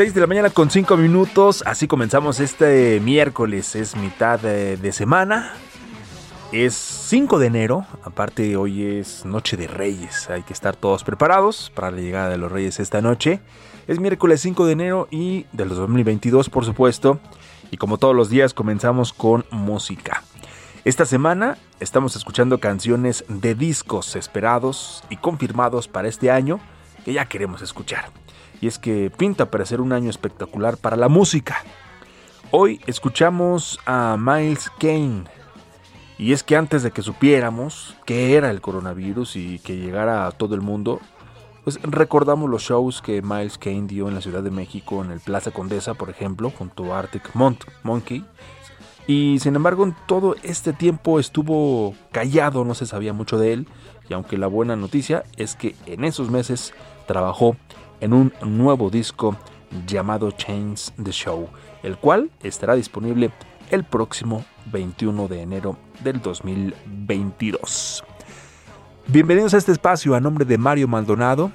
6 de la mañana con 5 minutos, así comenzamos este miércoles, es mitad de, semana, es 5 de enero, aparte hoy es Noche de Reyes, hay que estar todos preparados para la llegada de los Reyes esta noche. Es miércoles 5 de enero y del 2022 por supuesto, y como todos los días comenzamos con música. Esta semana estamos escuchando canciones de discos esperados y confirmados para este año que ya queremos escuchar y es que pinta para ser un año espectacular para la música. Hoy escuchamos a Miles Kane. Y es que antes de que supiéramos qué era el coronavirus y que llegara a todo el mundo, pues recordamos los shows que Miles Kane dio en la Ciudad de México, en el Plaza Condesa, por ejemplo, junto a Arctic Monkey. Y sin embargo, en todo este tiempo estuvo callado, no se sabía mucho de él. Y aunque la buena noticia es que en esos meses trabajó en un nuevo disco llamado Chains the Show, el cual estará disponible el próximo 21 de enero del 2022. Bienvenidos a este espacio a nombre de Mario Maldonado,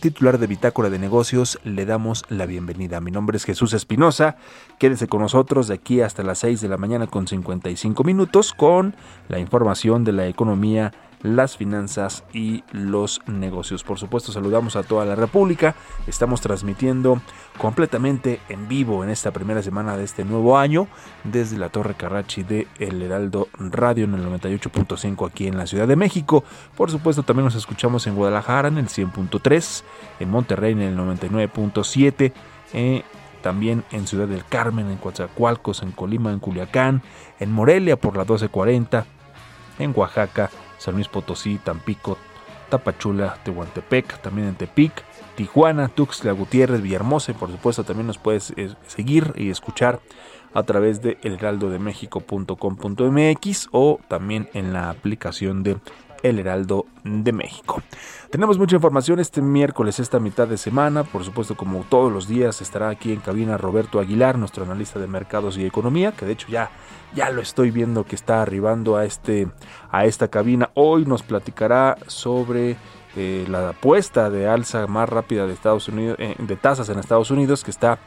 titular de Bitácora de Negocios, le damos la bienvenida. Mi nombre es Jesús Espinosa. Quédese con nosotros de aquí hasta las 6 de la mañana con 55 minutos con la información de la economía las finanzas y los negocios. Por supuesto, saludamos a toda la República. Estamos transmitiendo completamente en vivo en esta primera semana de este nuevo año desde la Torre Carrachi de El Heraldo Radio en el 98.5 aquí en la Ciudad de México. Por supuesto, también nos escuchamos en Guadalajara en el 100.3, en Monterrey en el 99.7. Eh, también en Ciudad del Carmen, en Coatzacoalcos, en Colima, en Culiacán, en Morelia por la 1240, en Oaxaca San Luis Potosí, Tampico, Tapachula, Tehuantepec, también en Tepic, Tijuana, Tuxtla Gutiérrez, Villahermosa y por supuesto también nos puedes eh, seguir y escuchar a través de elheraldodemexico.com.mx o también en la aplicación de El Heraldo de México. Tenemos mucha información este miércoles, esta mitad de semana. Por supuesto, como todos los días, estará aquí en cabina Roberto Aguilar, nuestro analista de mercados y economía, que de hecho ya, ya lo estoy viendo que está arribando a, este, a esta cabina. Hoy nos platicará sobre eh, la apuesta de alza más rápida de Estados Unidos, eh, de tasas en Estados Unidos, que está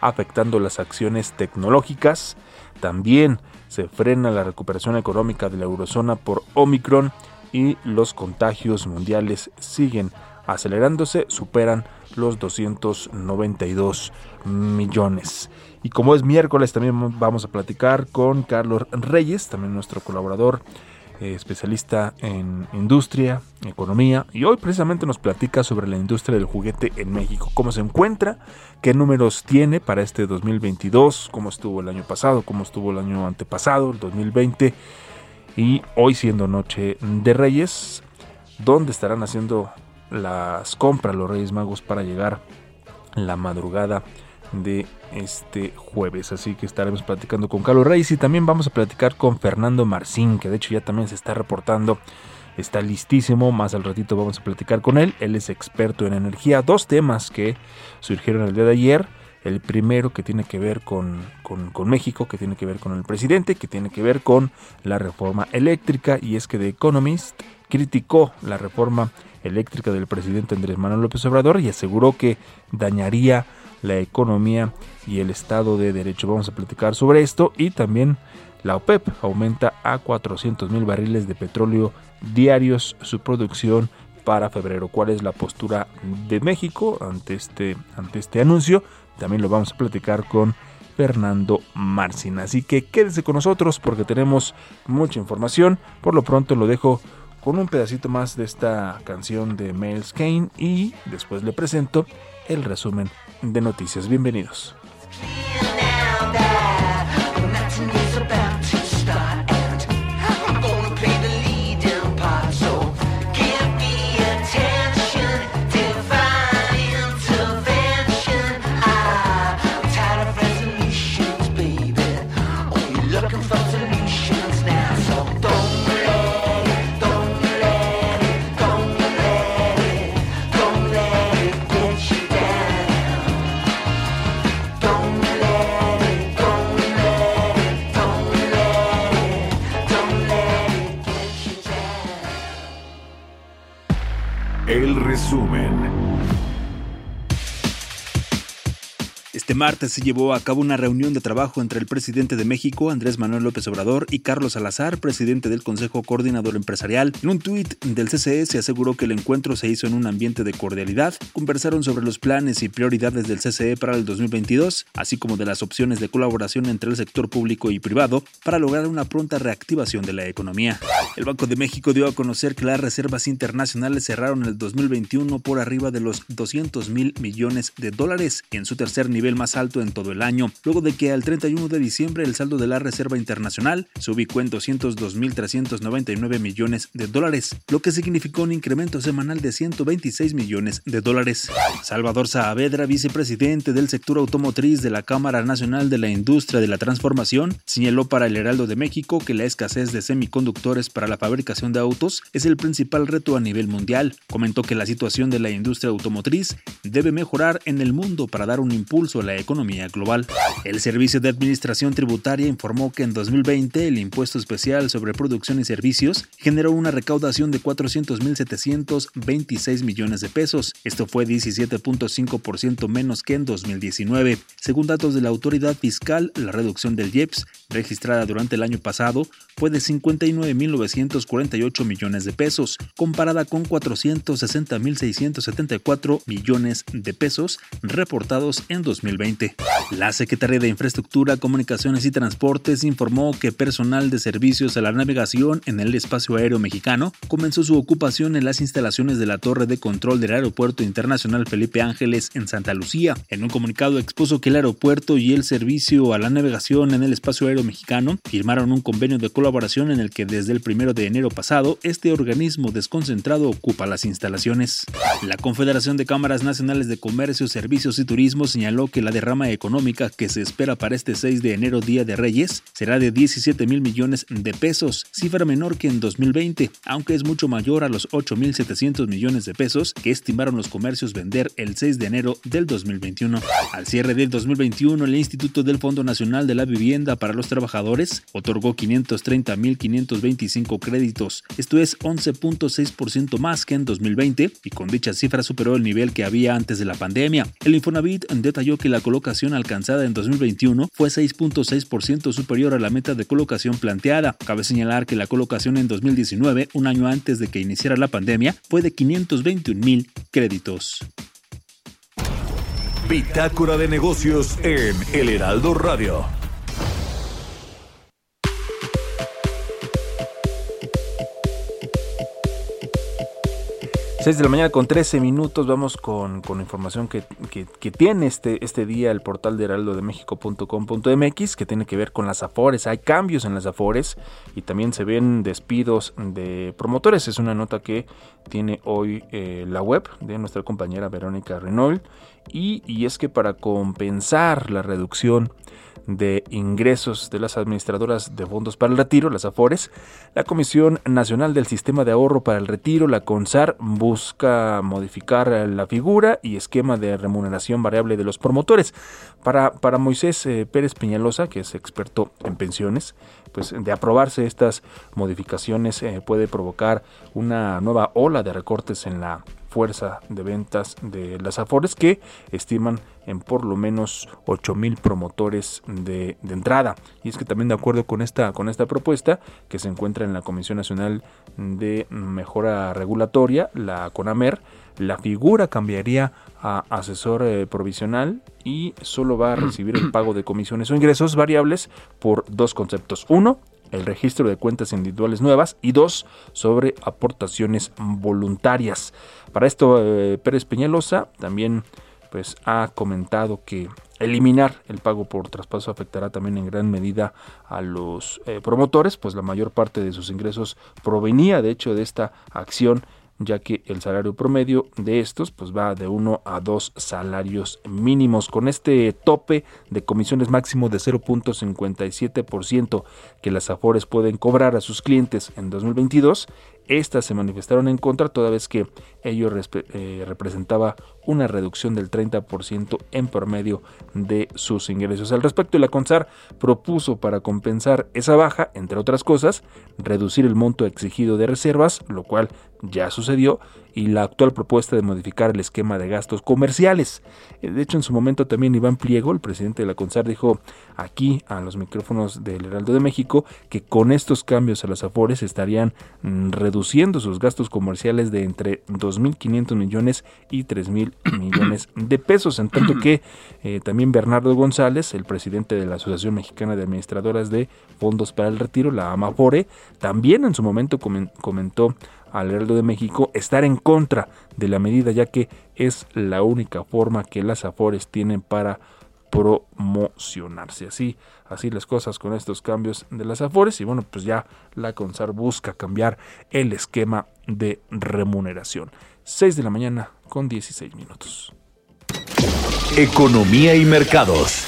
afectando las acciones tecnológicas. También se frena la recuperación económica de la eurozona por Omicron y los contagios mundiales siguen acelerándose, superan los 292 millones. Y como es miércoles, también vamos a platicar con Carlos Reyes, también nuestro colaborador eh, especialista en industria, economía, y hoy precisamente nos platica sobre la industria del juguete en México, cómo se encuentra, qué números tiene para este 2022, cómo estuvo el año pasado, cómo estuvo el año antepasado, el 2020, y hoy siendo Noche de Reyes, dónde estarán haciendo las compras los Reyes Magos para llegar la madrugada de este jueves. Así que estaremos platicando con Carlos Reyes y también vamos a platicar con Fernando Marcín, que de hecho ya también se está reportando. Está listísimo, más al ratito vamos a platicar con él. Él es experto en energía. Dos temas que surgieron el día de ayer. El primero que tiene que ver con, con, México, que tiene que ver con el presidente, que tiene que ver con la reforma eléctrica. Y es que The Economist criticó la reforma eléctrica del presidente Andrés Manuel López Obrador y aseguró que dañaría la economía y el Estado de Derecho. Vamos a platicar sobre esto y también la OPEP aumenta a 400 mil barriles de petróleo diarios su producción para febrero. ¿Cuál es la postura de México ante este, ante este anuncio? También lo vamos a platicar con Fernando Marcin. Así que quédese con nosotros porque tenemos mucha información. Por lo pronto lo dejo con un pedacito más de esta canción de Miles Kane y después le presento el resumen de noticias. Bienvenidos. resumen. Este martes se llevó a cabo una reunión de trabajo entre el presidente de México, Andrés Manuel López Obrador, y Carlos Salazar, presidente del Consejo Coordinador Empresarial. En un tuit del CCE se aseguró que el encuentro se hizo en un ambiente de cordialidad. Conversaron sobre los planes y prioridades del CCE para el 2022, así como de las opciones de colaboración entre el sector público y privado para lograr una pronta reactivación de la economía. El Banco de México dio a conocer que las reservas internacionales cerraron el 2021 por arriba de los 200 mil millones de dólares en su tercer nivel más alto en todo el año, luego de que al 31 de diciembre el saldo de la Reserva Internacional se ubicó en 202.399 millones de dólares, lo que significó un incremento semanal de 126 millones de dólares. Salvador Saavedra, vicepresidente del sector automotriz de la Cámara Nacional de la Industria de la Transformación, señaló para el Heraldo de México que la escasez de semiconductores para la fabricación de autos es el principal reto a nivel mundial. Comentó que la situación de la industria automotriz debe mejorar en el mundo para dar un impulso a la economía global. El Servicio de Administración Tributaria informó que en 2020 el impuesto especial sobre producción y servicios generó una recaudación de 400.726 millones de pesos. Esto fue 17.5% menos que en 2019. Según datos de la autoridad fiscal, la reducción del IEPS registrada durante el año pasado fue de 59.948 millones de pesos, comparada con 460.674 millones de pesos reportados en 2020. La Secretaría de Infraestructura, Comunicaciones y Transportes informó que personal de servicios a la navegación en el espacio aéreo mexicano comenzó su ocupación en las instalaciones de la torre de control del Aeropuerto Internacional Felipe Ángeles en Santa Lucía. En un comunicado expuso que el aeropuerto y el servicio a la navegación en el espacio aéreo mexicano firmaron un convenio de colaboración en el que desde el primero de enero pasado este organismo desconcentrado ocupa las instalaciones. La Confederación de Cámaras Nacionales de Comercio, Servicios y Turismo señaló que la derrama económica que se espera para este 6 de enero Día de Reyes será de 17 mil millones de pesos, cifra menor que en 2020, aunque es mucho mayor a los 8 mil 700 millones de pesos que estimaron los comercios vender el 6 de enero del 2021. Al cierre del 2021, el Instituto del Fondo Nacional de la Vivienda para los Trabajadores otorgó 530 30.525 créditos. Esto es 11.6% más que en 2020 y con dicha cifra superó el nivel que había antes de la pandemia. El Infonavit detalló que la colocación alcanzada en 2021 fue 6.6% superior a la meta de colocación planteada. Cabe señalar que la colocación en 2019, un año antes de que iniciara la pandemia, fue de 521 mil créditos. Bitácora de negocios en El Heraldo Radio. 6 de la mañana con 13 minutos vamos con, con información que, que, tiene este, este día el portal de heraldodemexico.com.mx que tiene que ver con las afores. Hay cambios en las afores y también se ven despidos de promotores. Es una nota que tiene hoy eh, la web de nuestra compañera Verónica Renault y, y es que para compensar la reducción de ingresos de las administradoras de fondos para el retiro, las AFORES, la Comisión Nacional del Sistema de Ahorro para el Retiro, la CONSAR, busca modificar la figura y esquema de remuneración variable de los promotores. Para, para Moisés eh, Pérez Peñalosa, que es experto en pensiones, pues de aprobarse estas modificaciones eh, puede provocar una nueva ola de recortes en la fuerza de ventas de las Afores que estiman en por lo menos 8 mil promotores de, entrada. Y es que también de acuerdo con esta, con esta propuesta que se encuentra en la Comisión Nacional de Mejora Regulatoria, la CONAMER, la figura cambiaría a asesor eh, provisional y solo va a recibir el pago de comisiones o ingresos variables por dos conceptos. Uno, el registro de cuentas individuales nuevas y dos, sobre aportaciones voluntarias. Para esto, eh, Pérez Peñalosa también pues, ha comentado que eliminar el pago por traspaso afectará también en gran medida a los eh, promotores, pues la mayor parte de sus ingresos provenía de hecho de esta acción ya que el salario promedio de estos pues va de uno a dos salarios mínimos. Con este tope de comisiones máximo de 0.57% que las Afores pueden cobrar a sus clientes en 2022 estas se manifestaron en contra toda vez que ello eh, representaba una reducción del 30% en promedio de sus ingresos. Al respecto, la CONSAR propuso para compensar esa baja, entre otras cosas, reducir el monto exigido de reservas, lo cual ya sucedió, y la actual propuesta de modificar el esquema de gastos comerciales. Eh, de hecho, en su momento también Iván Pliego, el presidente de la CONSAR, dijo aquí a los micrófonos del Heraldo de México que con estos cambios a las afores estarían mm, reduciendo sus gastos comerciales de entre 2.500 millones y 3.000 millones de pesos. En tanto que eh, también Bernardo González, el presidente de la Asociación Mexicana de Administradoras de Fondos para el Retiro, la AMAFORE, también en su momento comentó al Heraldo de México estar en contra de la medida, ya que es la única forma que las Afores tienen para promocionarse. Así, así las cosas con estos cambios de las Afores y bueno, pues ya la CONSAR busca cambiar el esquema de remuneración. 6 de la mañana con 16 minutos. Economía y mercados.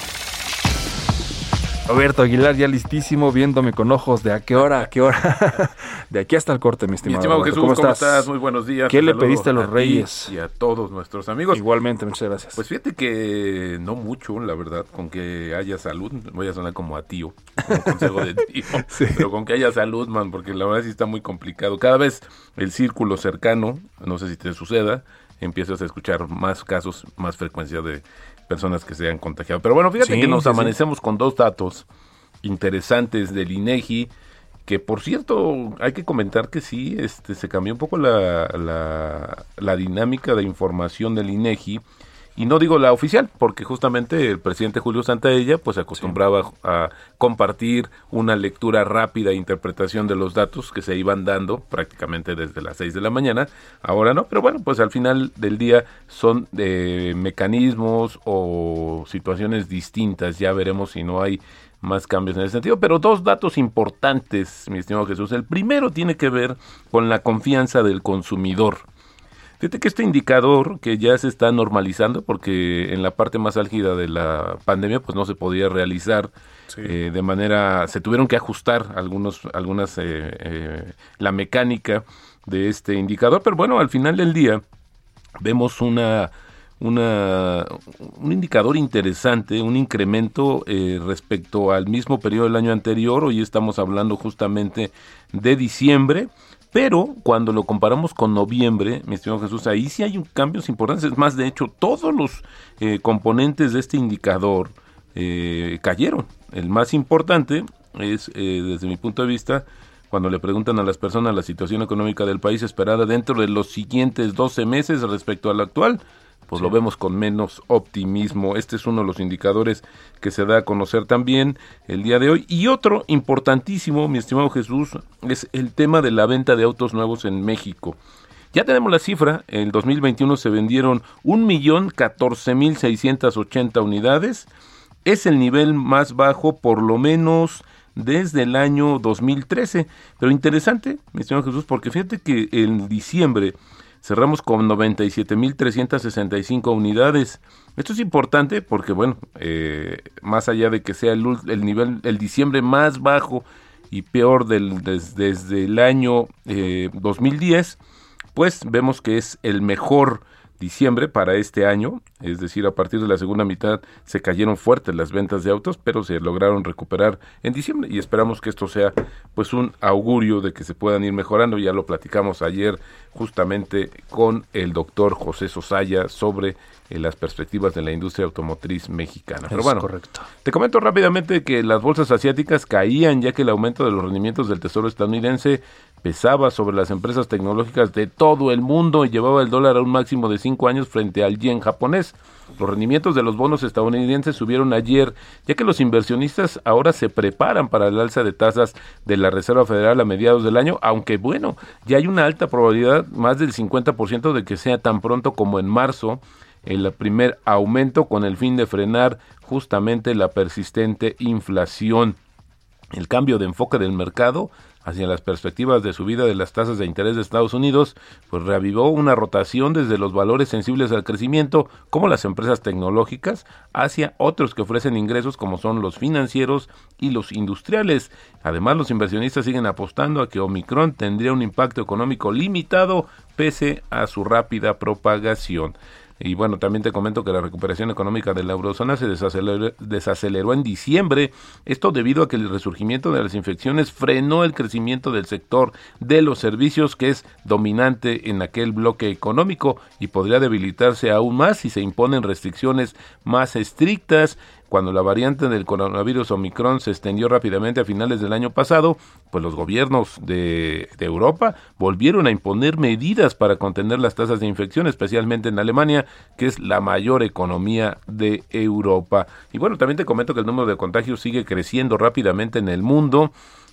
Roberto Aguilar ya listísimo, viéndome con ojos de a qué hora, a qué hora. de aquí hasta el corte, mi estimado. Mi estimado Jesús, ¿cómo, estás? Muy buenos días. ¿Qué le pediste a los reyes? Y a todos nuestros amigos. Igualmente, muchas gracias. Pues fíjate que no mucho, la verdad, con que haya salud. Voy a sonar como a tío, como consejo de tío. Pero con que haya salud, man, porque la verdad sí está muy complicado. Cada vez el círculo cercano, no sé si te suceda, empiezas a escuchar más casos, más frecuencia de personas que se han contagiado. Pero bueno, fíjate que nos amanecemos con dos datos interesantes del INEGI, que por cierto, hay que comentar que sí, este, se cambió un poco la, la, la dinámica de información del INEGI y no digo la oficial, porque justamente el presidente Julio Santaella pues se acostumbraba a compartir una lectura rápida e interpretación de los datos que se iban dando prácticamente desde las 6 de la mañana. Ahora no, pero bueno, pues al final del día son de mecanismos o situaciones distintas. Ya veremos si no hay más cambios en ese sentido. Pero dos datos importantes, mi estimado Jesús. El primero tiene que ver con la confianza del consumidor. Fíjate que este indicador que ya se está normalizando, porque en la parte más álgida de la pandemia, pues no se podía realizar eh, de manera, se tuvieron que ajustar algunos, algunas, eh, eh, la mecánica de este indicador, pero bueno, al final del día vemos una, una, un indicador interesante, un incremento respecto al mismo periodo del año anterior. Hoy estamos hablando justamente de diciembre Pero cuando lo comparamos con noviembre, mi estimado Jesús, ahí sí hay un cambios importantes. Es más, de hecho, todos los eh, componentes de este indicador eh, cayeron. El más importante es, eh, desde mi punto de vista, cuando le preguntan a las personas la situación económica del país esperada dentro de los siguientes 12 meses respecto al actual, pues lo vemos con menos optimismo. Este es uno de los indicadores que se da a conocer también el día de hoy. Y otro importantísimo, mi estimado Jesús, es el tema de la venta de autos nuevos en México. Ya tenemos la cifra, en 2021 se vendieron 1.014.680 unidades, es el nivel más bajo por lo menos desde el año 2013. Pero interesante, mi estimado Jesús, porque fíjate que en diciembre cerramos con 97.365 unidades. Esto es importante porque, bueno, eh, más allá de que sea el, el, nivel, el diciembre más bajo y peor del, desde el año eh, 2010, pues vemos que es el mejor diciembre para este año, es decir, a partir de la segunda mitad se cayeron fuertes las ventas de autos, pero se lograron recuperar en diciembre y esperamos que esto sea pues un augurio de que se puedan ir mejorando, ya lo platicamos ayer justamente con el doctor José Sosaya sobre eh, las perspectivas de la industria automotriz mexicana. Pero bueno, correcto. te comento rápidamente que las bolsas asiáticas caían ya que el aumento de los rendimientos del Tesoro estadounidense pesaba sobre las empresas tecnológicas de todo el mundo y llevaba el dólar a un máximo de cinco años frente al yen japonés. Los rendimientos de los bonos estadounidenses subieron ayer, ya que los inversionistas ahora se preparan para el alza de tasas de la Reserva Federal a mediados del año, aunque bueno, ya hay una alta probabilidad, más del 50% de que sea tan pronto como en marzo, el primer aumento con el fin de frenar justamente la persistente inflación. El cambio de enfoque del mercado hacia las perspectivas de subida de las tasas de interés de Estados Unidos, pues reavivó una rotación desde los valores sensibles al crecimiento, como las empresas tecnológicas, hacia otros que ofrecen ingresos como son los financieros y los industriales. Además, los inversionistas siguen apostando a que Omicron tendría un impacto económico limitado pese a su rápida propagación. Y bueno, también te comento que la recuperación económica de la eurozona se desaceleró, desaceleró, en diciembre. Esto debido a que el resurgimiento de las infecciones frenó el crecimiento del sector de los servicios que es dominante en aquel bloque económico y podría debilitarse aún más si se imponen restricciones más estrictas cuando la variante del coronavirus Omicron se extendió rápidamente a finales del año pasado, pues los gobiernos de, Europa volvieron a imponer medidas para contener las tasas de infección, especialmente en Alemania, que es la mayor economía de Europa. Y bueno, también te comento que el número de contagios sigue creciendo rápidamente en el mundo.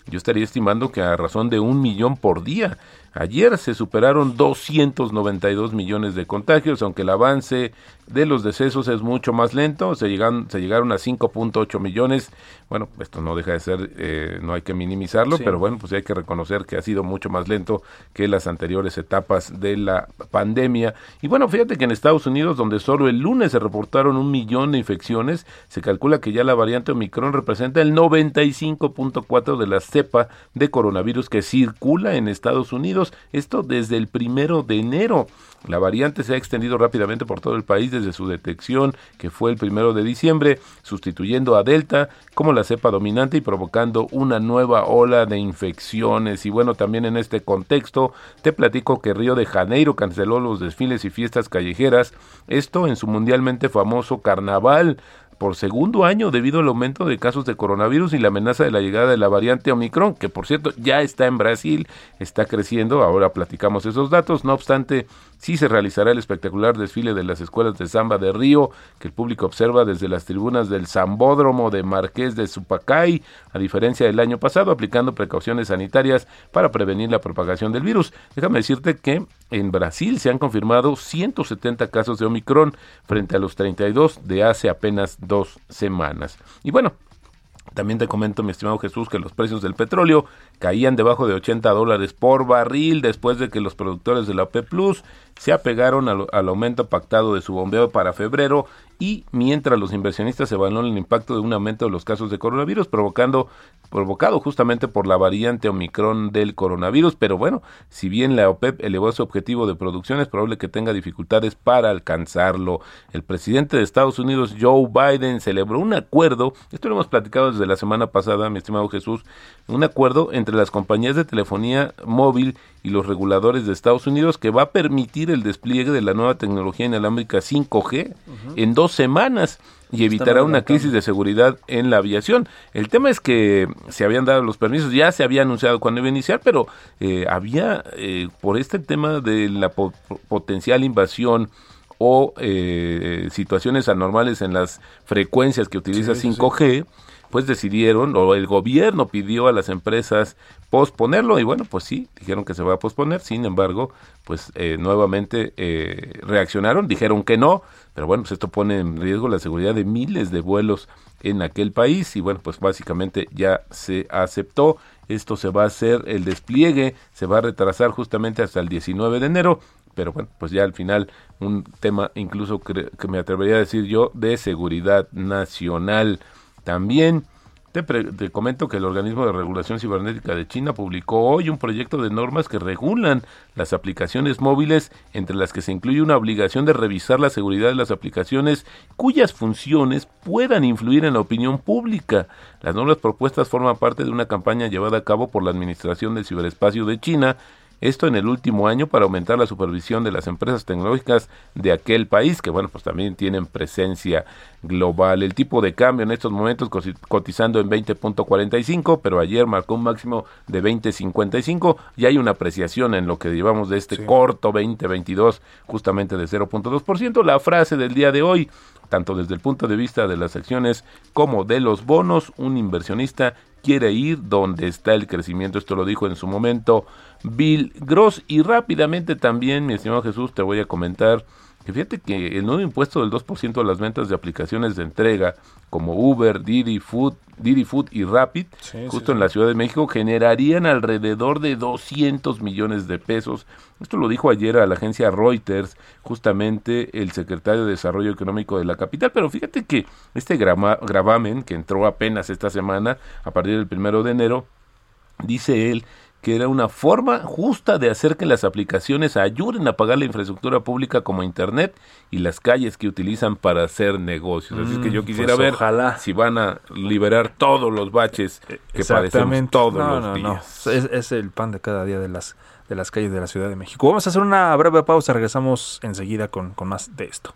Yo estaría estimando que a razón de un millón por día. Ayer se superaron 292 millones de contagios, aunque el avance de los decesos es mucho más lento, se llegaron, se llegaron a 5.8 millones. Bueno, esto no deja de ser, eh, no hay que minimizarlo, sí. pero bueno, pues hay que reconocer que ha sido mucho más lento que las anteriores etapas de la pandemia. Y bueno, fíjate que en Estados Unidos, donde solo el lunes se reportaron un millón de infecciones, se calcula que ya la variante Omicron representa el 95.4 de la cepa de coronavirus que circula en Estados Unidos. Esto desde el primero de enero. La variante se ha extendido rápidamente por todo el país desde su detección, que fue el primero de diciembre, sustituyendo a Delta como la cepa dominante y provocando una nueva ola de infecciones. Y bueno, también en este contexto, te platico que Río de Janeiro canceló los desfiles y fiestas callejeras, esto en su mundialmente famoso carnaval por segundo año debido al aumento de casos de coronavirus y la amenaza de la llegada de la variante Omicron, que por cierto ya está en Brasil, está creciendo, ahora platicamos esos datos, no obstante, sí se realizará el espectacular desfile de las escuelas de samba de Río, que el público observa desde las tribunas del Zambódromo de Marqués de Zupacay, a diferencia del año pasado, aplicando precauciones sanitarias para prevenir la propagación del virus. Déjame decirte que en Brasil se han confirmado 170 casos de Omicron frente a los 32 de hace apenas dos semanas. Y bueno, también te comento, mi estimado Jesús, que los precios del petróleo caían debajo de 80 dólares por barril después de que los productores de la OPEP Plus se apegaron al, aumento pactado de su bombeo para febrero y mientras los inversionistas evalúan el impacto de un aumento de los casos de coronavirus provocando provocado justamente por la variante Omicron del coronavirus, pero bueno, si bien la OPEP elevó su objetivo de producción, es probable que tenga dificultades para alcanzarlo. El presidente de Estados Unidos, Joe Biden, celebró un acuerdo, esto lo hemos platicado desde la semana pasada, mi estimado Jesús, un acuerdo entre las compañías de telefonía móvil y los reguladores de Estados Unidos que va a permitir el despliegue de la nueva tecnología inalámbrica 5G en dos semanas y evitará una crisis de seguridad en la aviación. El tema es que se habían dado los permisos, ya se había anunciado cuando iba a iniciar, pero eh, había, eh, por este tema de la potencial invasión o eh, situaciones anormales en las frecuencias que utiliza 5G, pues decidieron, o el gobierno pidió a las empresas posponerlo, y bueno, pues sí, dijeron que se va a posponer, sin embargo, pues eh, nuevamente eh, reaccionaron, dijeron que no, pero bueno, pues esto pone en riesgo la seguridad de miles de vuelos en aquel país, y bueno, pues básicamente ya se aceptó, esto se va a hacer, el despliegue se va a retrasar justamente hasta el 19 de enero, pero bueno, pues ya al final un tema incluso que, que me atrevería a decir yo de seguridad nacional. También te, comento que el Organismo de Regulación Cibernética de China publicó hoy un proyecto de normas que regulan las aplicaciones móviles, entre las que se incluye una obligación de revisar la seguridad de las aplicaciones cuyas funciones puedan influir en la opinión pública. Las normas propuestas forman parte de una campaña llevada a cabo por la Administración del Ciberespacio de China esto en el último año para aumentar la supervisión de las empresas tecnológicas de aquel país, que bueno, pues también tienen presencia global. El tipo de cambio en estos momentos cotizando en 20.45, pero ayer marcó un máximo de 20.55 y hay una apreciación en lo que llevamos de este sí. corto 2022, justamente de 0.2%. La frase del día de hoy, tanto desde el punto de vista de las acciones como de los bonos, un inversionista quiere ir donde está el crecimiento. Esto lo dijo en su momento Bill Gross. Y rápidamente también, mi estimado Jesús, te voy a comentar fíjate que el nuevo impuesto del 2% de las ventas de aplicaciones de entrega como Uber, Didi Food, Didi Food y Rapid, sí, justo sí, en la Ciudad de México, generarían alrededor de 200 millones de pesos. Esto lo dijo ayer a la agencia Reuters, justamente el secretario de Desarrollo Económico de la capital. Pero fíjate que este gravamen, que entró apenas esta semana, a partir del primero de enero, dice él que era una forma justa de hacer que las aplicaciones ayuden a pagar la infraestructura pública como Internet y las calles que utilizan para hacer negocios. Así mm, que yo quisiera pues ver ojalá. si van a liberar todos los baches que padecemos todos no, los no, días. No. Es, es, el pan de cada día de las, de las calles de la Ciudad de México. Vamos a hacer una breve pausa, regresamos enseguida con, con más de esto.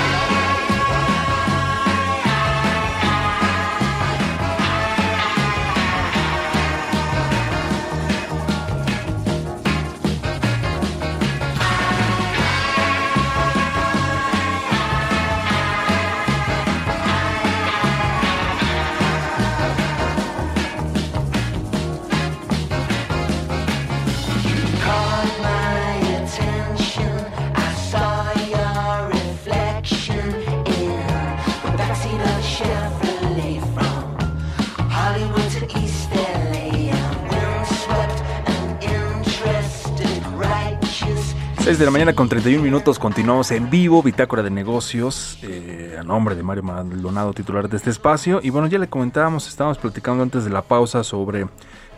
De la mañana con 31 minutos, continuamos en vivo, Bitácora de Negocios, eh, a nombre de Mario Maldonado, titular de este espacio. Y bueno, ya le comentábamos, estábamos platicando antes de la pausa sobre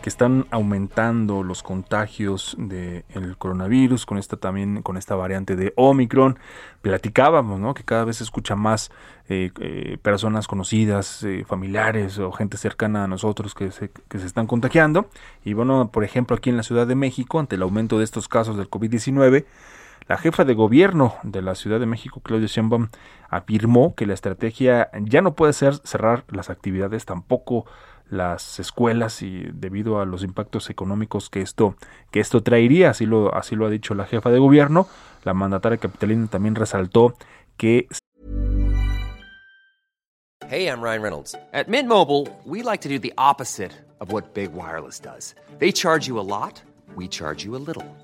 que están aumentando los contagios del de coronavirus con esta también con esta variante de Omicron. Platicábamos, ¿no? Que cada vez se escucha más eh, eh, personas conocidas, eh, familiares o gente cercana a nosotros que se, que se están contagiando. Y bueno, por ejemplo, aquí en la Ciudad de México, ante el aumento de estos casos del COVID-19, la jefa de gobierno de la Ciudad de México, Claudia Sheinbaum, afirmó que la estrategia ya no puede ser cerrar las actividades, tampoco las escuelas y debido a los impactos económicos que esto que esto traería, así lo así lo ha dicho la jefa de gobierno, la mandataria capitalina también resaltó que Hey, I'm Ryan Reynolds. At Mint Mobile, we like to do the opposite of what Big Wireless does. They charge you a lot, we charge you a little.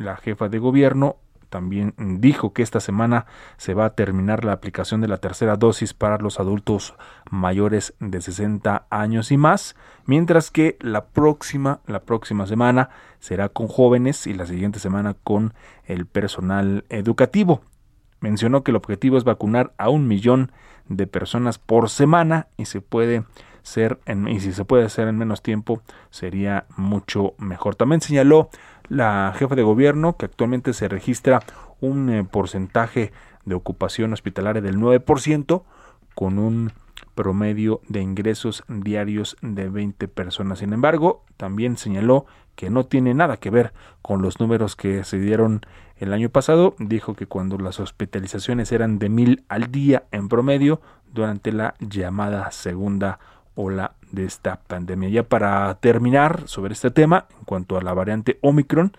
la jefa de gobierno también dijo que esta semana se va a terminar la aplicación de la tercera dosis para los adultos mayores de 60 años y más, mientras que la próxima, la próxima semana será con jóvenes y la siguiente semana con el personal educativo. Mencionó que el objetivo es vacunar a un millón de personas por semana y se puede ser y si se puede hacer en menos tiempo sería mucho mejor. También señaló la jefa de gobierno que actualmente se registra un eh, porcentaje de ocupación hospitalaria del 9% con un promedio de ingresos diarios de 20 personas. Sin embargo, también señaló que no tiene nada que ver con los números que se dieron el año pasado. Dijo que cuando las hospitalizaciones eran de mil al día en promedio durante la llamada segunda ola de esta pandemia. Ya para terminar sobre este tema, en cuanto a la variante Omicron,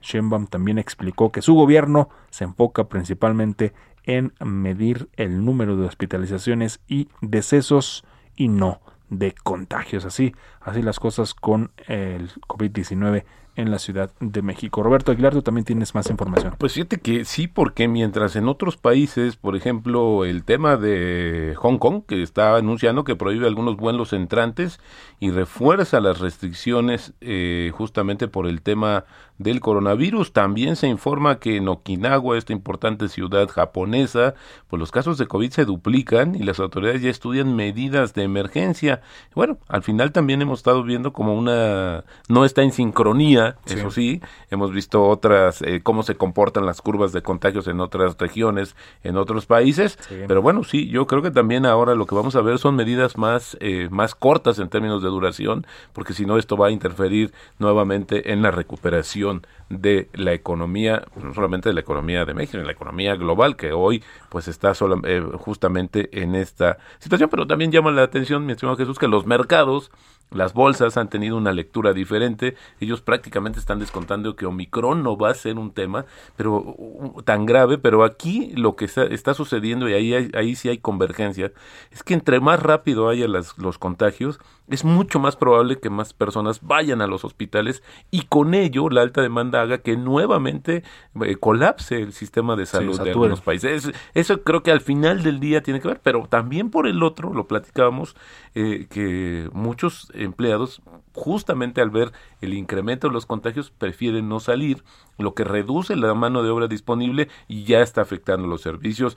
Sheinbaum también explicó que su gobierno se enfoca principalmente en medir el número de hospitalizaciones y decesos y no de contagios. Así, así las cosas con el COVID-19 en la Ciudad de México. Roberto Aguilar, tú también tienes más información. Pues fíjate que sí, porque mientras en otros países, por ejemplo, el tema de Hong Kong, que está anunciando que prohíbe algunos vuelos entrantes y refuerza las restricciones eh, justamente por el tema del coronavirus. También se informa que en Okinawa, esta importante ciudad japonesa, pues los casos de COVID se duplican y las autoridades ya estudian medidas de emergencia. Bueno, al final también hemos estado viendo como una no está en sincronía, eso sí, hemos visto otras eh, cómo se comportan las curvas de contagios en otras regiones, en otros países, pero bueno, sí, yo creo que también ahora lo que vamos a ver son medidas más eh, más cortas en términos de duración, porque si no esto va a interferir nuevamente en la recuperación de la economía, no solamente de la economía de México, de la economía global, que hoy pues está eh, justamente en esta situación, pero también llama la atención, mi estimado Jesús, que los mercados las bolsas han tenido una lectura diferente. Ellos prácticamente están descontando que Omicron no va a ser un tema pero uh, tan grave, pero aquí lo que está, sucediendo, y ahí, ahí sí hay convergencia, es que entre más rápido haya las, los contagios, es mucho más probable que más personas vayan a los hospitales y con ello la alta demanda haga que nuevamente eh, colapse el sistema de salud de algunos países. Eso, creo que al final del día tiene que ver, pero también por el otro, lo platicábamos, eh, que muchos empleados justamente al ver el incremento de los contagios prefieren no salir, lo que reduce la mano de obra disponible y ya está afectando los servicios,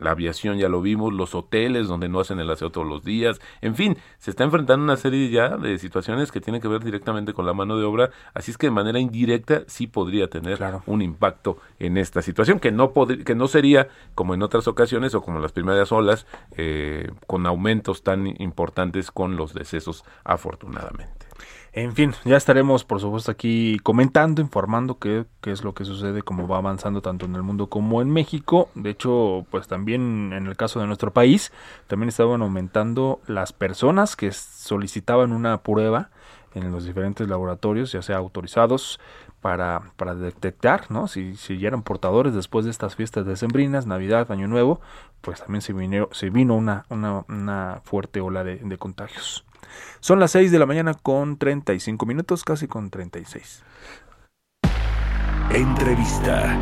la aviación ya lo vimos, los hoteles donde no hacen el aseo todos los días, en fin, se está enfrentando una serie ya de situaciones que tienen que ver directamente con la mano de obra, así es que de manera indirecta sí podría tener un impacto en esta situación, que no, que no sería como en otras ocasiones o como las primeras olas, eh, con aumentos tan importantes con los decesos afortunadamente. En fin, ya estaremos por supuesto aquí comentando, informando qué, qué, es lo que sucede, cómo va avanzando tanto en el mundo como en México. De hecho, pues también en el caso de nuestro país, también estaban aumentando las personas que solicitaban una prueba en los diferentes laboratorios, ya sea autorizados para, para detectar, ¿no? Si, si ya eran portadores después de estas fiestas decembrinas, Navidad, Año Nuevo, pues también se vino, se vino una, una, una fuerte ola de, de contagios. Son las 6 de la mañana con 35 minutos, casi con 36. Entrevista.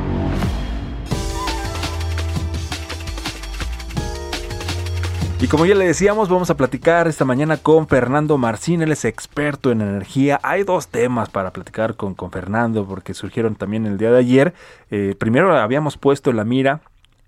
Y como ya le decíamos, vamos a platicar esta mañana con Fernando Marcín, él es experto en energía. Hay dos temas para platicar con, con Fernando, porque surgieron también el día de ayer. Eh, primero habíamos puesto la mira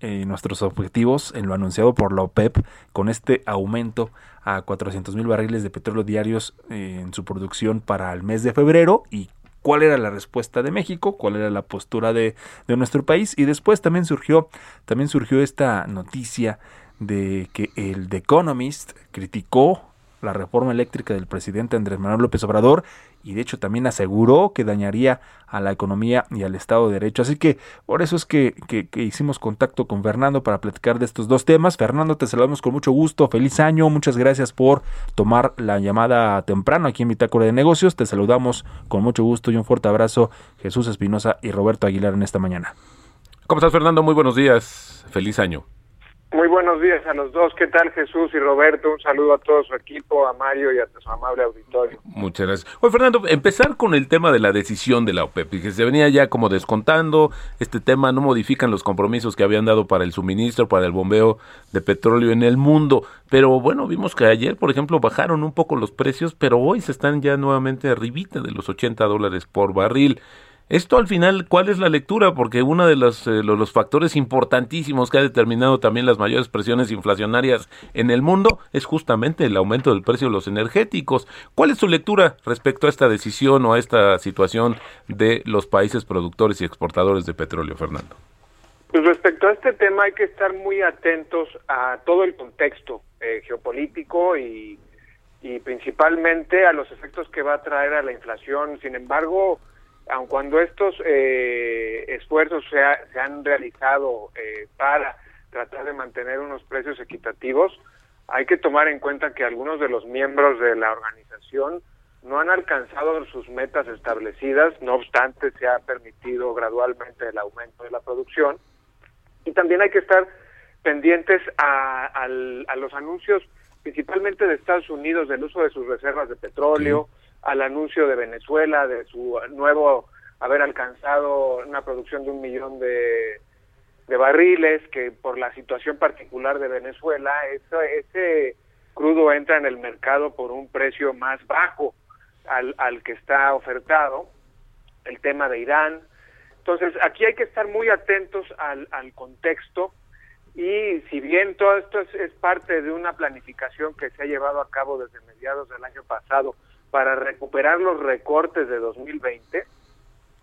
eh, nuestros objetivos en lo anunciado por la OPEP con este aumento a 400 mil barriles de petróleo diarios eh, en su producción para el mes de febrero y cuál era la respuesta de México, cuál era la postura de, de nuestro país. Y después también surgió también surgió esta noticia de que el The Economist criticó la reforma eléctrica del presidente Andrés Manuel López Obrador y de hecho también aseguró que dañaría a la economía y al Estado de Derecho. Así que por eso es que, hicimos contacto con Fernando para platicar de estos dos temas. Fernando, te saludamos con mucho gusto, feliz año, muchas gracias por tomar la llamada temprano aquí en Bitácora de Negocios. Te saludamos con mucho gusto y un fuerte abrazo Jesús Espinosa y Roberto Aguilar en esta mañana. ¿Cómo estás Fernando? Muy buenos días, feliz año. Muy buenos días a los dos. ¿Qué tal Jesús y Roberto? Un saludo a todo su equipo, a Mario y a su amable auditorio. Muchas gracias. Oye, Fernando, empezar con el tema de la decisión de la OPEP, que se venía ya como descontando. Este tema no modifican los compromisos que habían dado para el suministro, para el bombeo de petróleo en el mundo. Pero bueno, vimos que ayer, por ejemplo, bajaron un poco los precios, pero hoy se están ya nuevamente arribita de los 80 dólares por barril. Esto al final, ¿cuál es la lectura? Porque uno de los, eh, los, factores importantísimos que ha determinado también las mayores presiones inflacionarias en el mundo es justamente el aumento del precio de los energéticos. ¿Cuál es su lectura respecto a esta decisión o a esta situación de los países productores y exportadores de petróleo, Fernando? Pues respecto a este tema hay que estar muy atentos a todo el contexto eh, geopolítico y, y principalmente a los efectos que va a traer a la inflación. Sin embargo, aun cuando estos eh, esfuerzos se, han realizado eh, para tratar de mantener unos precios equitativos, hay que tomar en cuenta que algunos de los miembros de la organización no han alcanzado sus metas establecidas, no obstante se ha permitido gradualmente el aumento de la producción. Y también hay que estar pendientes a, los anuncios principalmente de Estados Unidos del uso de sus reservas de petróleo, al anuncio de Venezuela de su nuevo haber alcanzado una producción de un millón de, barriles, que por la situación particular de Venezuela, ese crudo entra en el mercado por un precio más bajo al, al que está ofertado, el tema de Irán. Entonces, aquí hay que estar muy atentos al, al contexto y si bien todo esto es parte de una planificación que se ha llevado a cabo desde mediados del año pasado, para recuperar los recortes de 2020,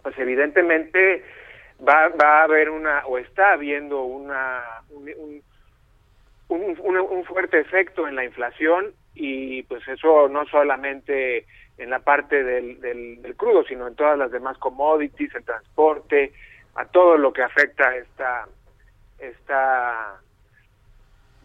pues evidentemente va, va a haber una, o está habiendo una, un, fuerte efecto en la inflación y pues eso no solamente en la parte del, del, crudo, sino en todas las demás commodities, el transporte, a todo lo que afecta esta, esta,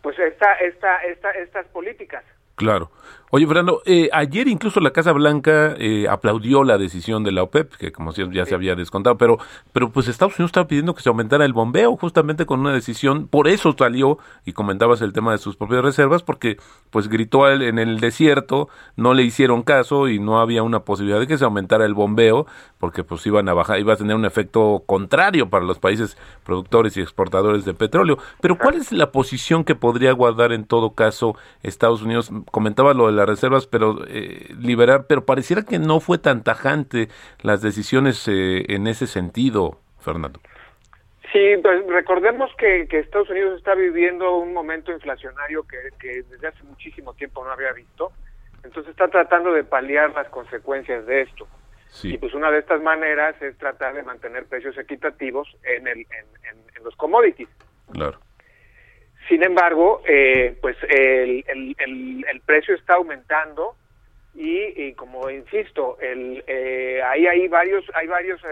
pues esta, esta, esta, estas políticas. Claro. Oye, Fernando, eh, ayer incluso la Casa Blanca eh, aplaudió la decisión de la OPEP, que como ya se había descontado, pero, pero pues Estados Unidos estaba pidiendo que se aumentara el bombeo justamente con una decisión, por eso salió, y comentabas el tema de sus propias reservas, porque pues gritó en el desierto, no le hicieron caso y no había una posibilidad de que se aumentara el bombeo, porque pues iban a bajar, iba a tener un efecto contrario para los países productores y exportadores de petróleo. Pero ¿cuál es la posición que podría guardar en todo caso Estados Unidos? Comentaba lo de las reservas, pero eh, liberar, pero pareciera que no fue tan tajante las decisiones eh, en ese sentido, Fernando. Sí, pues recordemos que, Estados Unidos está viviendo un momento inflacionario que, desde hace muchísimo tiempo no había visto, entonces está tratando de paliar las consecuencias de esto. Y pues una de estas maneras es tratar de mantener precios equitativos en, el, en los commodities. Claro. Sin embargo, eh, pues el, el, precio está aumentando y, como insisto, el, eh, ahí hay varios hay varios eh,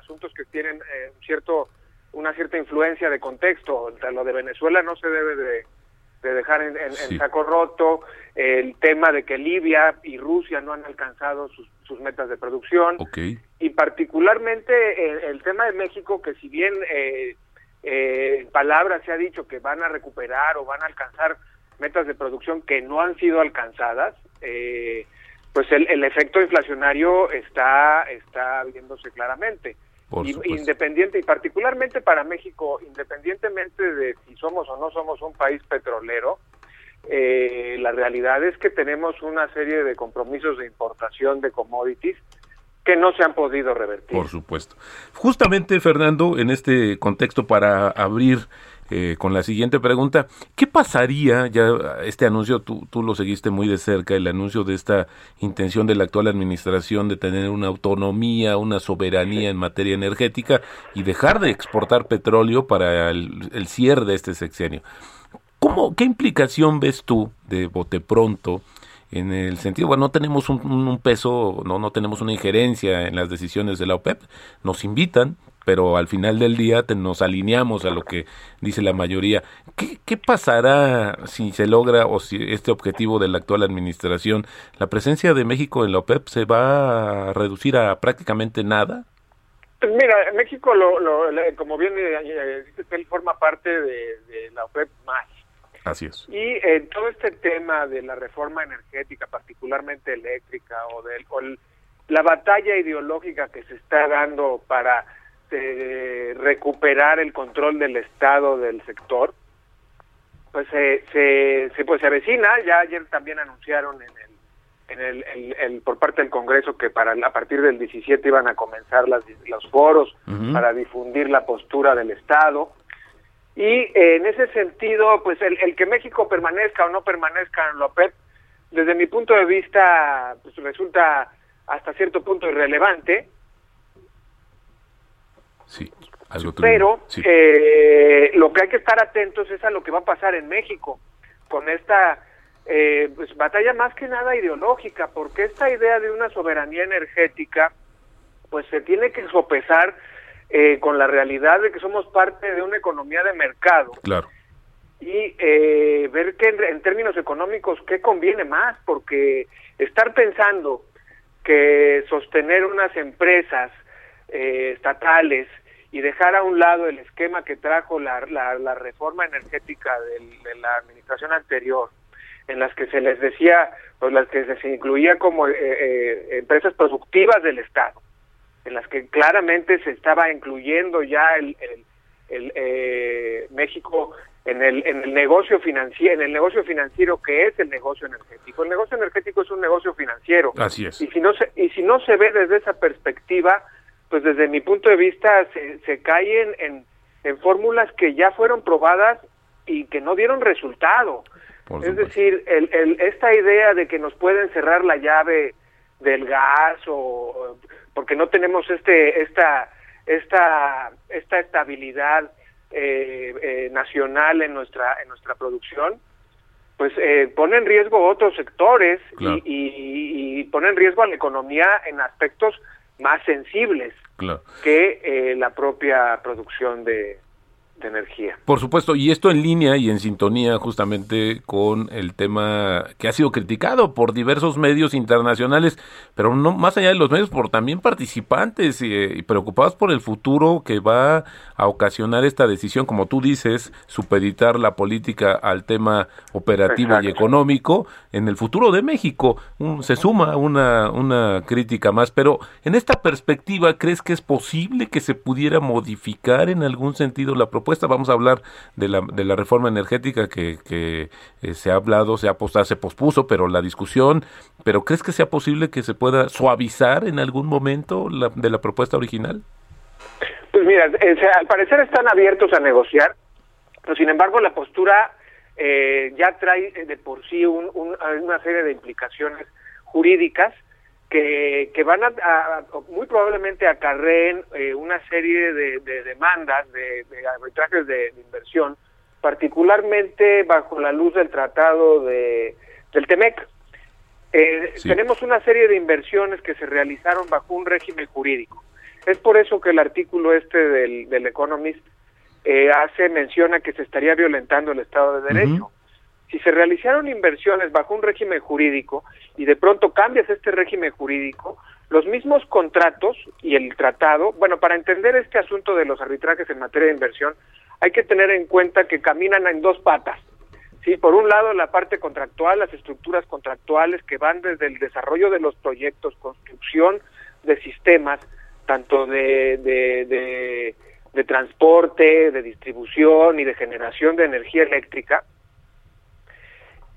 asuntos que tienen cierto una cierta influencia de contexto. lo de Venezuela no se debe de, dejar en, saco roto. El tema de que Libia y Rusia no han alcanzado sus, sus metas de producción. Y particularmente el, tema de México, que si bien eh, eh, en palabras se ha dicho que van a recuperar o van a alcanzar metas de producción que no han sido alcanzadas, eh, pues el, el, efecto inflacionario está, está viéndose claramente. independiente y particularmente para México, independientemente de si somos o no somos un país petrolero, eh, la realidad es que tenemos una serie de compromisos de importación de commodities que no se han podido revertir. Por supuesto. Justamente, Fernando, en este contexto para abrir eh, con la siguiente pregunta, ¿qué pasaría, ya este anuncio tú, tú lo seguiste muy de cerca, el anuncio de esta intención de la actual administración de tener una autonomía, una soberanía en materia energética y dejar de exportar petróleo para el, el cierre de este sexenio? ¿cómo, ¿qué implicación ves tú de bote pronto? En el sentido, bueno, no tenemos un, peso, no, no tenemos una injerencia en las decisiones de la OPEP, nos invitan, pero al final del día nos alineamos a lo que dice la mayoría. ¿Qué, ¿Qué, pasará si se logra o si este objetivo de la actual administración, la presencia de México en la OPEP se va a reducir a prácticamente nada? Mira, México, lo, lo, como bien eh, él forma parte de la OPEP más Así es. Y eh, todo este tema de la reforma energética, particularmente eléctrica, o, de, la batalla ideológica que se está dando para eh, recuperar el control del Estado del sector, pues se, se, pues se avecina. Ya ayer también anunciaron en el en el, el, por parte del Congreso que para a partir del 17 iban a comenzar las, los foros para difundir la postura del Estado. Y eh, en ese sentido, pues el, que México permanezca o no permanezca en la OPEP, desde mi punto de vista, pues resulta hasta cierto punto irrelevante. Sí, algo Pero Eh, lo que hay que estar atentos es a lo que va a pasar en México con esta eh, pues, batalla más que nada ideológica, porque esta idea de una soberanía energética, pues se tiene que sopesar eh, con la realidad de que somos parte de una economía de mercado. Claro. Y eh, ver que en, términos económicos, ¿qué conviene más? Porque estar pensando que sostener unas empresas eh, estatales y dejar a un lado el esquema que trajo la, la, reforma energética de la administración anterior, en las que se les decía, pues las que se incluía como empresas productivas del Estado, en las que claramente se estaba incluyendo ya el, el, eh, México en el, en el negocio financiero, en el negocio financiero que es el negocio energético. El negocio energético es un negocio financiero. Así es. Y si no se, y si no se ve desde esa perspectiva, pues desde mi punto de vista se, se caen en, en fórmulas que ya fueron probadas y que no dieron resultado. es decir, el, el, esta idea de que nos pueden cerrar la llave del gas o porque no tenemos este esta esta esta estabilidad eh, eh, nacional en nuestra en nuestra producción pues eh, pone en riesgo otros sectores y, y, pone en riesgo a la economía en aspectos más sensibles que eh, la propia producción de, de energía. Por supuesto, y esto en línea y en sintonía justamente con el tema que ha sido criticado por diversos medios internacionales, pero no más allá de los medios, por también participantes eh, y, preocupados por el futuro que va a ocasionar esta decisión, como tú dices, supeditar la política al tema operativo y económico en el futuro de México. se suma una, una crítica más, pero en esta perspectiva, ¿crees que es posible que se pudiera modificar en algún sentido la propuesta? Vamos a hablar de la, de la reforma energética que, que eh, se ha hablado, se ha postado, se pospuso, pero la discusión, pero ¿crees que sea posible que se pueda suavizar en algún momento la, de la propuesta original? Pues mira, eh, al parecer están abiertos a negociar, pero sin embargo la postura eh, ya trae de por sí una serie de implicaciones jurídicas que, que van a, muy probablemente acarreen eh, una serie de, demandas, de, arbitrajes de, inversión, particularmente bajo la luz del tratado de, del TEMEC. Eh, tenemos una serie de inversiones que se realizaron bajo un régimen jurídico. Es por eso que el artículo este del, del Economist eh, hace menciona que se estaría violentando el Estado de Derecho si se realizaron inversiones bajo un régimen jurídico y de pronto cambias este régimen jurídico, los mismos contratos y el tratado, bueno, para entender este asunto de los arbitrajes en materia de inversión, hay que tener en cuenta que caminan en dos patas. Sí, por un lado la parte contractual, las estructuras contractuales que van desde el desarrollo de los proyectos, construcción de sistemas, tanto de, de, de, de transporte, de distribución y de generación de energía eléctrica,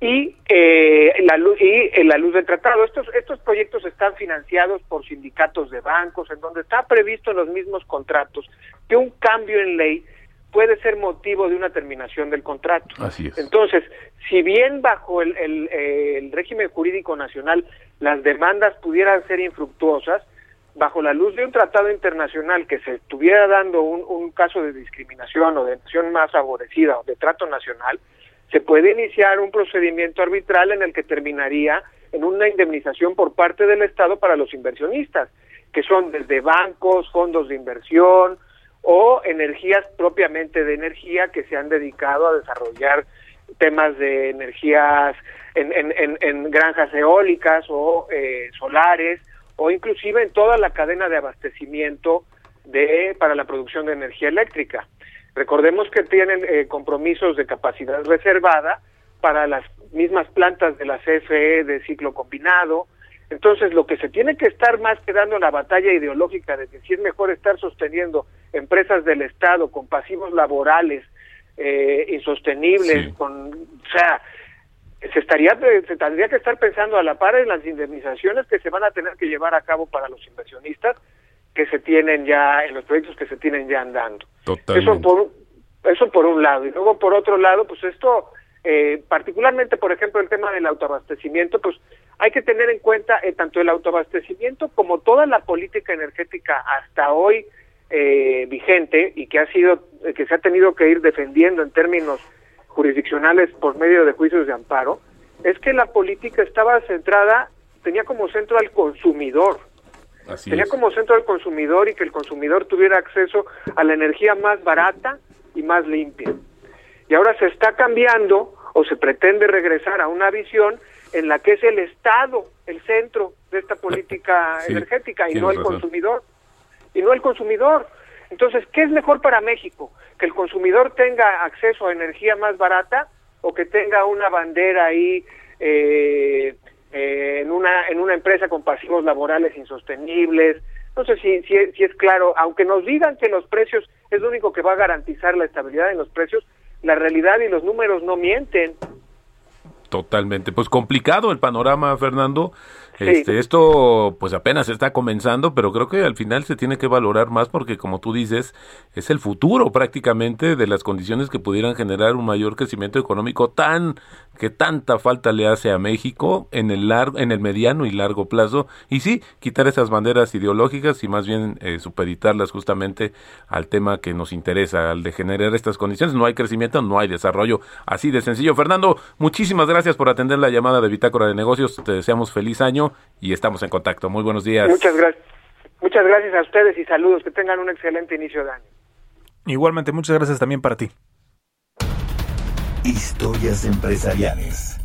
y eh, la luz y eh, la luz del tratado. Estos estos proyectos están financiados por sindicatos de bancos, en donde está previsto en los mismos contratos que un cambio en ley puede ser motivo de una terminación del contrato. Así es. Entonces, si bien bajo el, el, el régimen jurídico nacional las demandas pudieran ser infructuosas, bajo la luz de un tratado internacional que se estuviera dando un, un caso de discriminación o de nación más favorecida o de trato nacional, se puede iniciar un procedimiento arbitral en el que terminaría en una indemnización por parte del Estado para los inversionistas, que son desde bancos, fondos de inversión o energías propiamente de energía que se han dedicado a desarrollar temas de energías en, en, en, granjas eólicas o eh, solares o inclusive en toda la cadena de abastecimiento de para la producción de energía eléctrica. Recordemos que tienen eh, compromisos de capacidad reservada para las mismas plantas de la CFE de ciclo combinado. Entonces, lo que se tiene que estar más que dando la batalla ideológica de que si es mejor estar sosteniendo empresas del Estado con pasivos laborales eh, insostenibles, con, o sea, se estaría se tendría que estar pensando a la par en las indemnizaciones que se van a tener que llevar a cabo para los inversionistas que se tienen ya en los proyectos que se tienen ya andando. Eso por eso por un lado y luego por otro lado, pues esto eh, particularmente, por ejemplo, el tema del autoabastecimiento, pues hay que tener en cuenta eh, tanto el autoabastecimiento como toda la política energética hasta hoy eh, vigente y que ha sido que se ha tenido que ir defendiendo en términos jurisdiccionales por medio de juicios de amparo, es que la política estaba centrada, tenía como centro al consumidor. Tenía como centro al consumidor y que el consumidor tuviera acceso a la energía más barata y más limpia. Y ahora se está cambiando o se pretende regresar a una visión en la que es el Estado el centro de esta política energética y no el consumidor. Y no el consumidor. Entonces, ¿qué es mejor para México? ¿Que el consumidor tenga acceso a energía más barata o que tenga una bandera ahí eh, eh, en, una, en una empresa con pasivos laborales insostenibles? No sé si, si, si es claro, aunque nos digan que los precios es lo único que va a garantizar la estabilidad en los precios, la realidad y los números no mienten. Totalmente, pues complicado el panorama, Fernando. Este, esto pues apenas está comenzando, pero creo que al final se tiene que valorar más porque como tú dices, es el futuro prácticamente de las condiciones que pudieran generar un mayor crecimiento económico tan que tanta falta le hace a México en el largo, en el mediano y largo plazo. Y sí, quitar esas banderas ideológicas y más bien eh, supeditarlas justamente al tema que nos interesa, al de generar estas condiciones, no hay crecimiento, no hay desarrollo, así de sencillo. Fernando, muchísimas gracias por atender la llamada de Bitácora de Negocios, te deseamos feliz año y estamos en contacto. Muy buenos días. Muchas gracias. Muchas gracias a ustedes y saludos. Que tengan un excelente inicio de año. Igualmente, muchas gracias también para ti. Historias empresariales.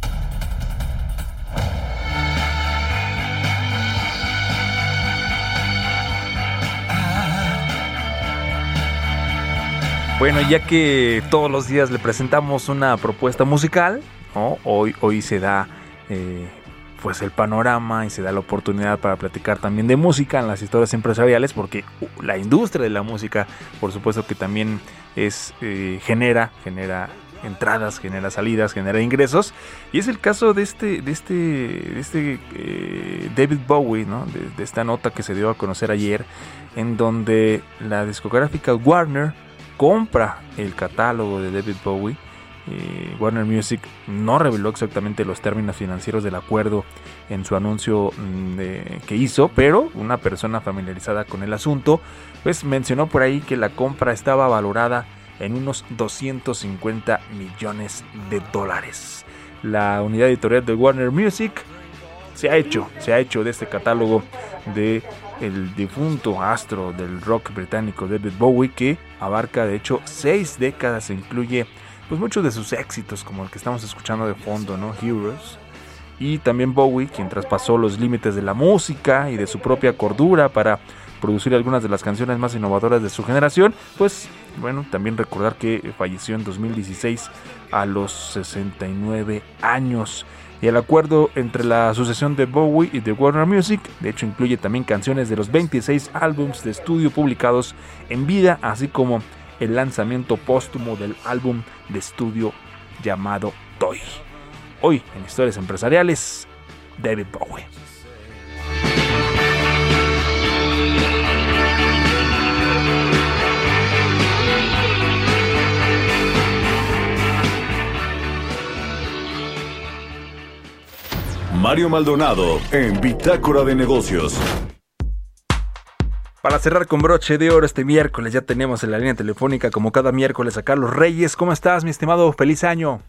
Bueno, ya que todos los días le presentamos una propuesta musical, hoy, hoy se da eh, pues el panorama y se da la oportunidad para platicar también de música en las historias empresariales porque uh, la industria de la música por supuesto que también es eh, genera genera entradas genera salidas genera ingresos y es el caso de este de este de este eh, David Bowie ¿no? de, esta nota que se dio a conocer ayer en donde la discográfica Warner compra el catálogo de David Bowie eh, Warner Music no reveló exactamente los términos financieros del acuerdo en su anuncio mm, que hizo, pero una persona familiarizada con el asunto, pues mencionó por ahí que la compra estaba valorada en unos 250 millones de dólares. La unidad editorial de Warner Music se ha hecho, se ha hecho de este catálogo de el difunto astro del rock británico David Bowie que abarca de hecho seis décadas incluye pues muchos de sus éxitos, como el que estamos escuchando de fondo, ¿no? Heroes. Y también Bowie, quien traspasó los límites de la música y de su propia cordura para producir algunas de las canciones más innovadoras de su generación, pues bueno, también recordar que falleció en 2016 a los 69 años. Y el acuerdo entre la asociación de Bowie y de Warner Music, de hecho incluye también canciones de los 26 álbums de estudio publicados en vida, así como el lanzamiento póstumo del álbum de estudio llamado Toy. Hoy en Historias Empresariales, David Bowie. Mario Maldonado en Bitácora de Negocios. Para cerrar con broche de oro este miércoles, ya tenemos en la línea telefónica como cada miércoles a Carlos Reyes. ¿Cómo estás, mi estimado? Feliz año.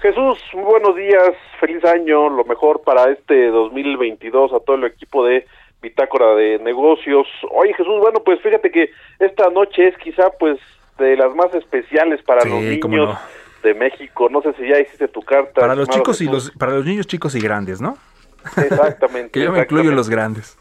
Jesús, muy buenos días, feliz año, lo mejor para este 2022 a todo el equipo de Bitácora de Negocios. Oye Jesús, bueno, pues fíjate que esta noche es quizá pues de las más especiales para los niños de México. No sé si ya hiciste tu carta. Para los chicos y los para los niños chicos y grandes, ¿no? Exactamente. que yo me incluyo en los grandes.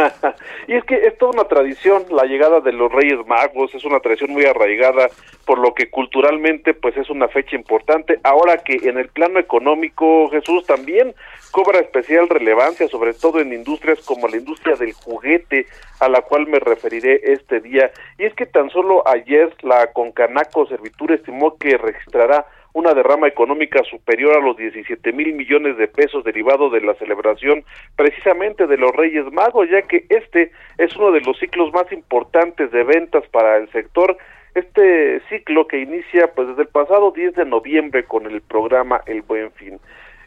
y es que es toda una tradición la llegada de los Reyes Magos, es una tradición muy arraigada, por lo que culturalmente pues es una fecha importante. Ahora que en el plano económico, Jesús también cobra especial relevancia, sobre todo en industrias como la industria del juguete, a la cual me referiré este día. Y es que tan solo ayer la Concanaco Servitur estimó que registrará una derrama económica superior a los 17 mil millones de pesos derivado de la celebración precisamente de los Reyes Magos, ya que este es uno de los ciclos más importantes de ventas para el sector. Este ciclo que inicia pues desde el pasado 10 de noviembre con el programa El Buen Fin.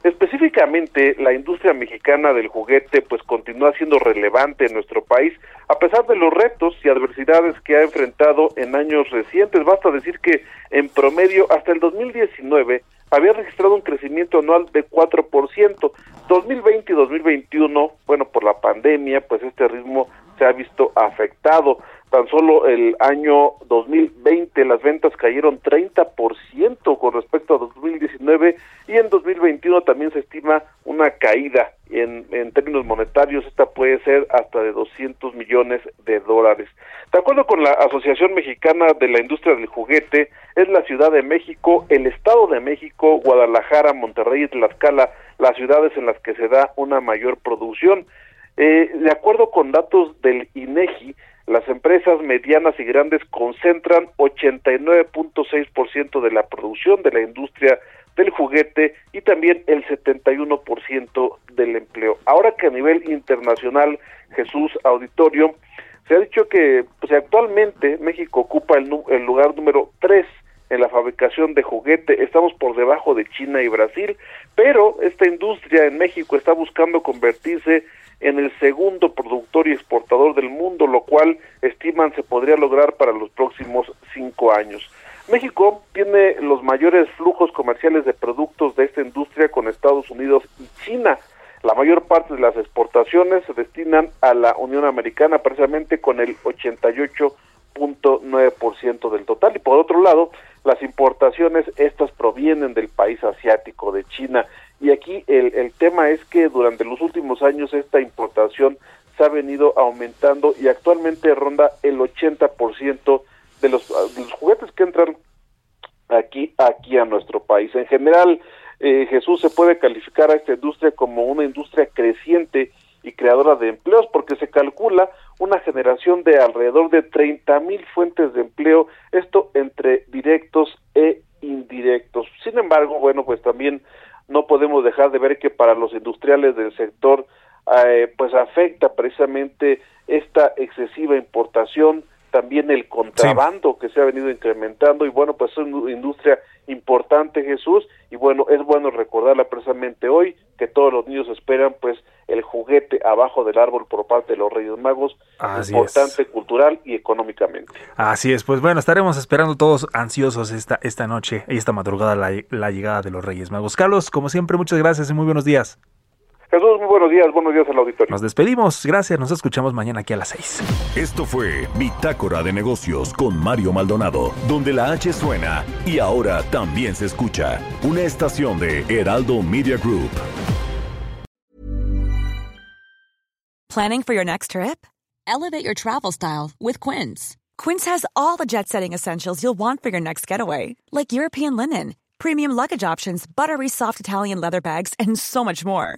Específicamente, la industria mexicana del juguete pues continúa siendo relevante en nuestro país a pesar de los retos y adversidades que ha enfrentado en años recientes. Basta decir que en promedio hasta el 2019 había registrado un crecimiento anual de 4%. 2020 y 2021, bueno, por la pandemia, pues este ritmo se ha visto afectado. Tan solo el año 2020 las ventas cayeron 30% con respecto a 2019 y en 2021 también se estima una caída en, términos monetarios, esta puede ser hasta de 200 millones de dólares. De acuerdo con la Asociación Mexicana de la Industria del Juguete, es la Ciudad de México, el Estado de México, Guadalajara, Monterrey y Tlaxcala las ciudades en las que se da una mayor producción. Eh, de acuerdo con datos del INEGI, las empresas medianas y grandes concentran 89.6% de la producción de la industria del juguete y también el 71% del empleo. Ahora que a nivel internacional, Jesús Auditorio, se ha dicho que pues, actualmente México ocupa el, lugar número 3 en la fabricación de juguete, estamos por debajo de China y Brasil, pero esta industria en México está buscando convertirse en el segundo productor y exportador del mundo, lo cual estiman se podría lograr para los próximos cinco años. México tiene los mayores flujos comerciales de productos de esta industria con Estados Unidos y China. La mayor parte de las exportaciones se destinan a la Unión Americana precisamente con el 88.9% del total. Y por otro lado, las importaciones, estas provienen del país asiático, de China. Y aquí el, el tema es que durante los últimos años esta importación se ha venido aumentando y actualmente ronda el 80% de los, de los juguetes que entran aquí, aquí a nuestro país. En general, eh, Jesús se puede calificar a esta industria como una industria creciente y creadora de empleos porque se calcula una generación de alrededor de 30 mil fuentes de empleo, esto entre directos e indirectos. Sin embargo, bueno, pues también no podemos dejar de ver que para los industriales del sector eh, pues afecta precisamente esta excesiva importación también el contrabando que se ha venido incrementando y bueno, pues es una industria importante Jesús y bueno, es bueno recordarla precisamente hoy que todos los niños esperan pues el juguete abajo del árbol por parte de los Reyes Magos, importante cultural y económicamente. Así es, pues bueno, estaremos esperando todos ansiosos esta, esta noche y esta madrugada la, la llegada de los Reyes Magos. Carlos, como siempre, muchas gracias y muy buenos días. Jesús, muy buenos días, buenos días al auditorio. Nos despedimos, gracias, nos escuchamos mañana aquí a las 6. Esto fue Bitácora de Negocios con Mario Maldonado, donde la H suena y ahora también se escucha. Una estación de Heraldo Media Group. Planning for your next trip? Elevate your travel style with Quince. Quince has all the jet setting essentials you'll want for your next getaway, like European linen, premium luggage options, buttery soft Italian leather bags, and so much more